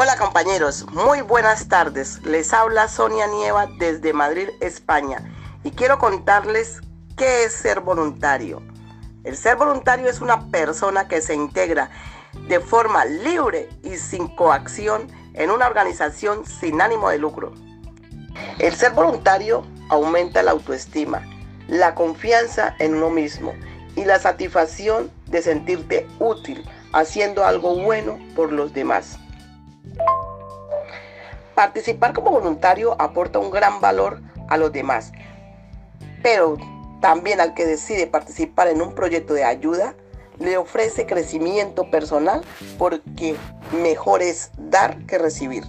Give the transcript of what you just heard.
Hola compañeros, muy buenas tardes. Les habla Sonia Nieva desde Madrid, España. Y quiero contarles qué es ser voluntario. El ser voluntario es una persona que se integra de forma libre y sin coacción en una organización sin ánimo de lucro. El ser voluntario aumenta la autoestima, la confianza en uno mismo y la satisfacción de sentirte útil haciendo algo bueno por los demás. Participar como voluntario aporta un gran valor a los demás, pero también al que decide participar en un proyecto de ayuda, le ofrece crecimiento personal porque mejor es dar que recibir.